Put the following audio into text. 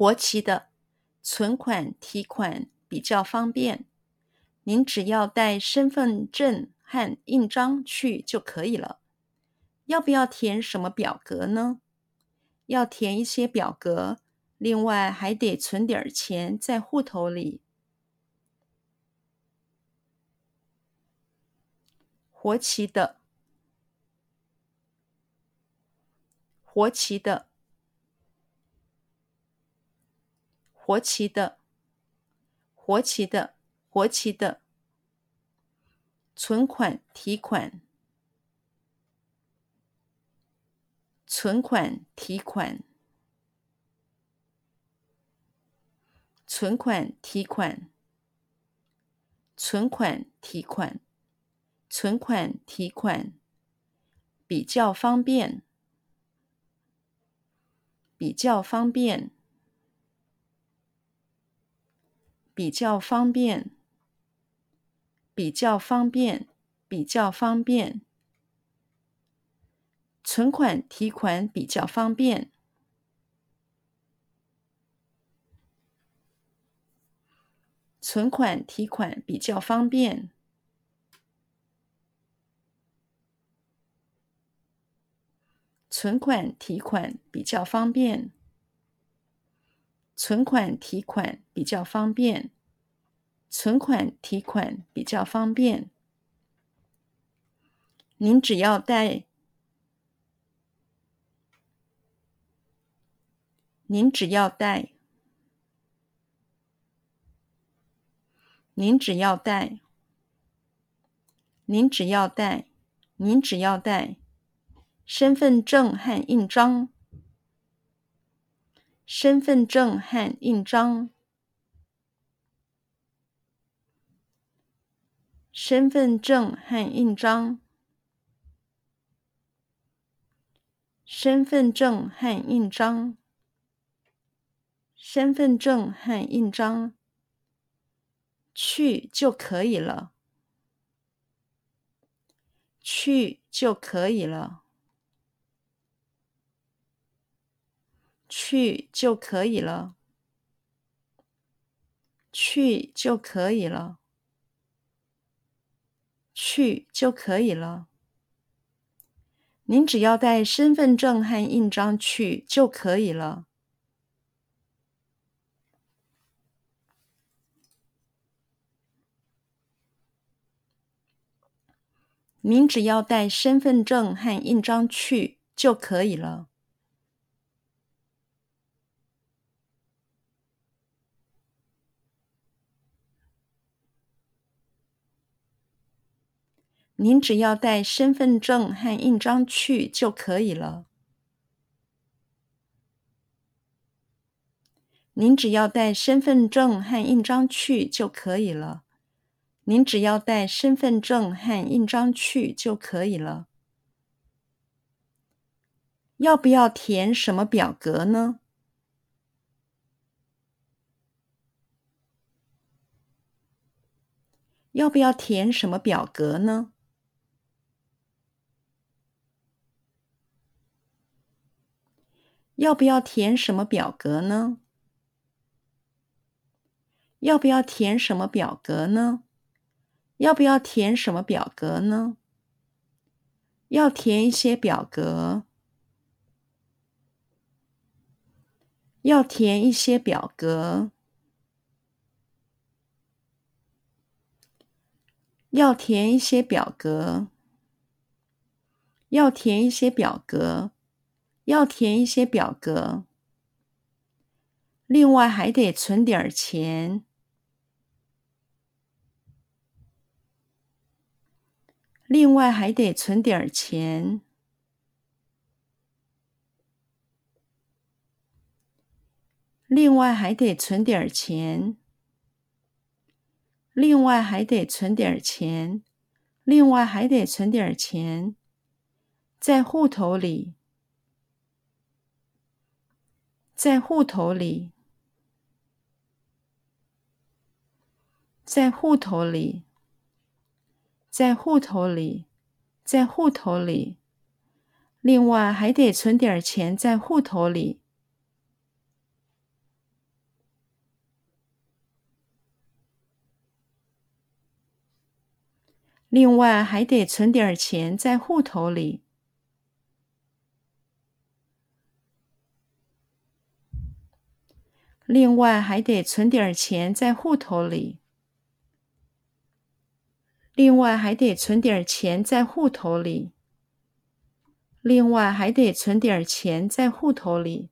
活期的存款提款比较方便，您只要带身份证和印章去就可以了。要不要填什么表格呢？要填一些表格，另外还得存点钱在户头里。活期的。活期的，活期的，活期的，活期的，存款提款，存款提款，存款提款，存款提款，存款提款，比较方便。比较方便，比较方便，比较方便，比较方便。存款提款比较方便。存款提款比较方便。存款提款比较方便，存款提款比较方便，存款提款比较方便。您只要带，您只要带，您只要带，您只要带，您只要带。身份证和印章，身份证和印章，身份证和印章，身份证和印章，身份证和印章，去就可以了，去就可以了。去就可以了，去就可以了，去就可以了。您只要带身份证和印章去就可以了。您只要带身份证和印章去就可以了。您只要带身份证和印章去就可以了。您只要带身份证和印章去就可以了。您只要带身份证和印章去就可以了。要不要填什么表格呢？要不要填什么表格呢？要不要填什么表格呢？要不要填什么表格呢？要不要填什么表格呢？要填一些表格。要填一些表格。要填一些表格。要填一些表格。要填一些表格，另外还得存点钱。另外还得存点钱。另外还得存点钱。另外还得存点钱。另外还得存点钱，在户头里。在户头里在户头里在户头里在户头里。另外还得存点钱在户头里。另外还得存点钱在户头里另外还得存点钱在户头里。另外还得存点钱在户头里。另外还得存点钱在户头里。